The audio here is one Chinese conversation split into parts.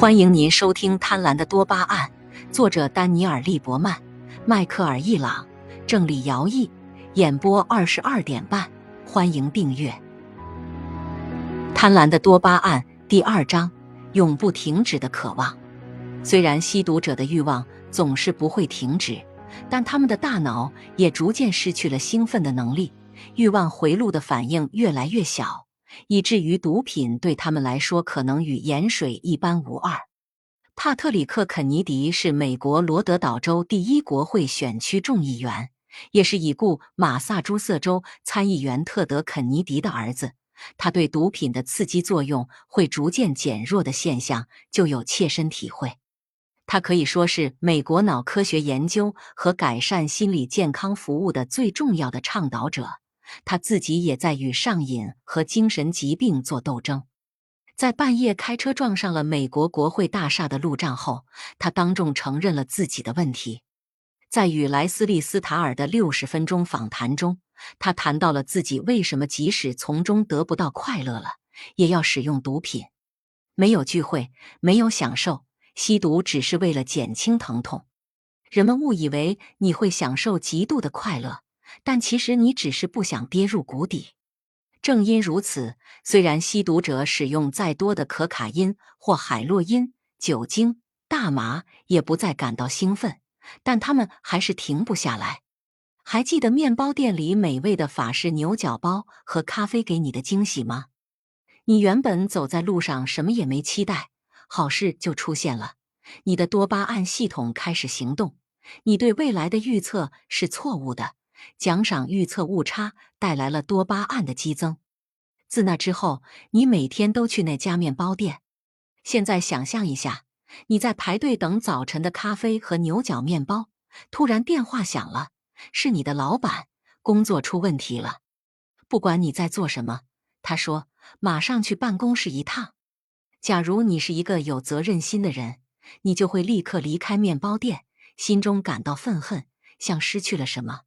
欢迎您收听《贪婪的多巴胺》，作者丹尼尔·利伯曼、迈克尔·易朗，郑李尧译，演播二十二点半。欢迎订阅《贪婪的多巴胺》第二章：永不停止的渴望。虽然吸毒者的欲望总是不会停止，但他们的大脑也逐渐失去了兴奋的能力，欲望回路的反应越来越小。以至于毒品对他们来说可能与盐水一般无二。帕特里克·肯尼迪是美国罗德岛州第一国会选区众议员，也是已故马萨诸塞州参议员特德·肯尼迪的儿子。他对毒品的刺激作用会逐渐减弱的现象就有切身体会。他可以说是美国脑科学研究和改善心理健康服务的最重要的倡导者。他自己也在与上瘾和精神疾病做斗争。在半夜开车撞上了美国国会大厦的路障后，他当众承认了自己的问题。在与莱斯利·斯塔尔的六十分钟访谈中，他谈到了自己为什么即使从中得不到快乐了，也要使用毒品。没有聚会，没有享受，吸毒只是为了减轻疼痛。人们误以为你会享受极度的快乐。但其实你只是不想跌入谷底。正因如此，虽然吸毒者使用再多的可卡因或海洛因、酒精、大麻，也不再感到兴奋，但他们还是停不下来。还记得面包店里美味的法式牛角包和咖啡给你的惊喜吗？你原本走在路上什么也没期待，好事就出现了。你的多巴胺系统开始行动，你对未来的预测是错误的。奖赏预测误差带来了多巴胺的激增。自那之后，你每天都去那家面包店。现在想象一下，你在排队等早晨的咖啡和牛角面包，突然电话响了，是你的老板，工作出问题了。不管你在做什么，他说马上去办公室一趟。假如你是一个有责任心的人，你就会立刻离开面包店，心中感到愤恨，像失去了什么。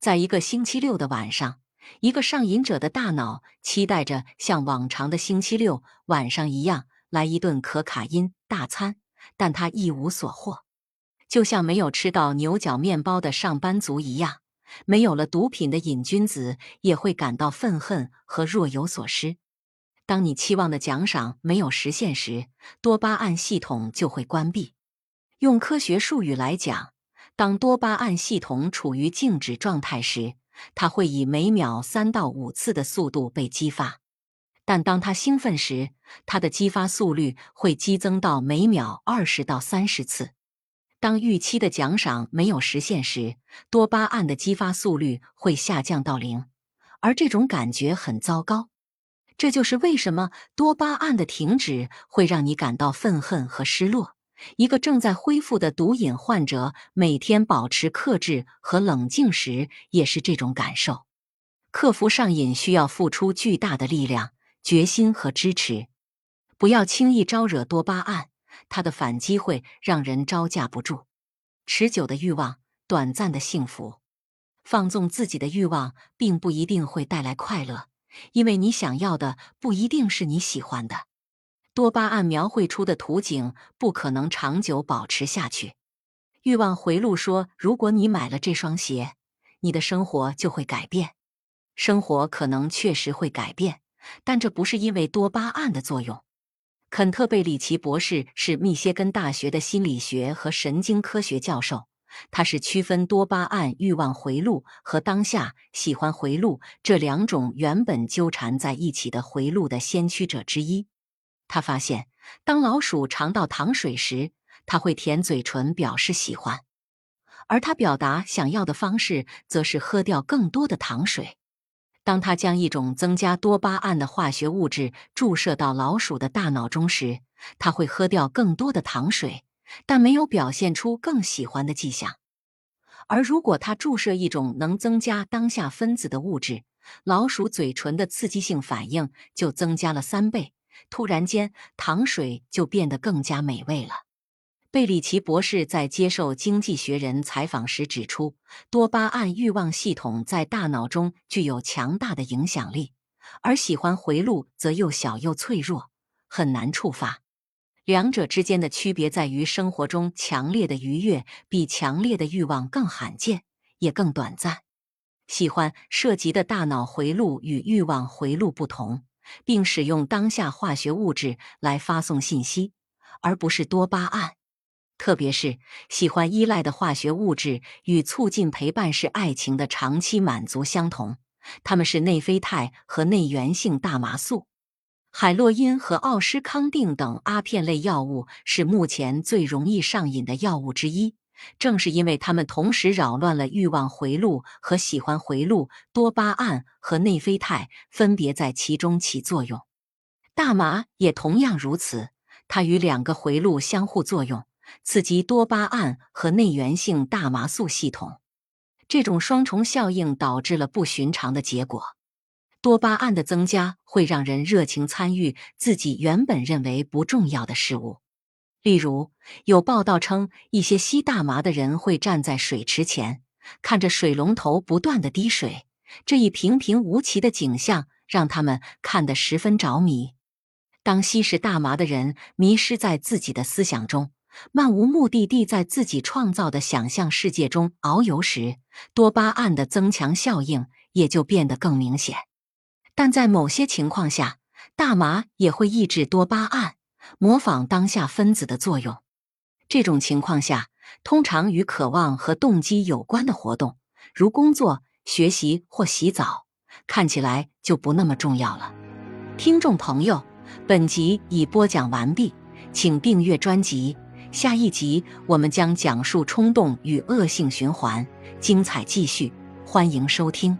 在一个星期六的晚上，一个上瘾者的大脑期待着像往常的星期六晚上一样来一顿可卡因大餐，但他一无所获。就像没有吃到牛角面包的上班族一样，没有了毒品的瘾君子也会感到愤恨和若有所失。当你期望的奖赏没有实现时，多巴胺系统就会关闭。用科学术语来讲。当多巴胺系统处于静止状态时，它会以每秒三到五次的速度被激发；但当它兴奋时，它的激发速率会激增到每秒二十到三十次。当预期的奖赏没有实现时，多巴胺的激发速率会下降到零，而这种感觉很糟糕。这就是为什么多巴胺的停止会让你感到愤恨和失落。一个正在恢复的毒瘾患者每天保持克制和冷静时，也是这种感受。克服上瘾需要付出巨大的力量、决心和支持。不要轻易招惹多巴胺，它的反击会让人招架不住。持久的欲望，短暂的幸福。放纵自己的欲望，并不一定会带来快乐，因为你想要的不一定是你喜欢的。多巴胺描绘出的图景不可能长久保持下去。欲望回路说：“如果你买了这双鞋，你的生活就会改变。生活可能确实会改变，但这不是因为多巴胺的作用。”肯特贝里奇博士是密歇根大学的心理学和神经科学教授，他是区分多巴胺欲望回路和当下喜欢回路这两种原本纠缠在一起的回路的先驱者之一。他发现，当老鼠尝到糖水时，它会舔嘴唇表示喜欢，而它表达想要的方式则是喝掉更多的糖水。当他将一种增加多巴胺的化学物质注射到老鼠的大脑中时，它会喝掉更多的糖水，但没有表现出更喜欢的迹象。而如果他注射一种能增加当下分子的物质，老鼠嘴唇的刺激性反应就增加了三倍。突然间，糖水就变得更加美味了。贝里奇博士在接受《经济学人》采访时指出，多巴胺欲望系统在大脑中具有强大的影响力，而喜欢回路则又小又脆弱，很难触发。两者之间的区别在于，生活中强烈的愉悦比强烈的欲望更罕见，也更短暂。喜欢涉及的大脑回路与欲望回路不同，并使用当下化学物质来发送信息，而不是多巴胺。特别是喜欢依赖的化学物质与促进陪伴式爱情的长期满足相同，它们是内啡肽和内源性大麻素。海洛因和奥施康定等阿片类药物是目前最容易上瘾的药物之一，正是因为它们同时扰乱了欲望回路和喜欢回路，多巴胺和内啡肽分别在其中起作用。大麻也同样如此，它与两个回路相互作用，刺激多巴胺和内源性大麻素系统。这种双重效应导致了不寻常的结果。多巴胺的增加会让人热情参与自己原本认为不重要的事物，例如，有报道称，一些吸大麻的人会站在水池前，看着水龙头不断的滴水，这一平平无奇的景象让他们看得十分着迷。当吸食大麻的人迷失在自己的思想中，漫无目的地在自己创造的想象世界中遨游时，多巴胺的增强效应也就变得更明显。但在某些情况下，大麻也会抑制多巴胺，模仿当下分子的作用。这种情况下，通常与渴望和动机有关的活动，如工作、学习或洗澡，看起来就不那么重要了。听众朋友，本集已播讲完毕，请订阅专辑，下一集我们将讲述冲动与恶性循环，精彩继续，欢迎收听。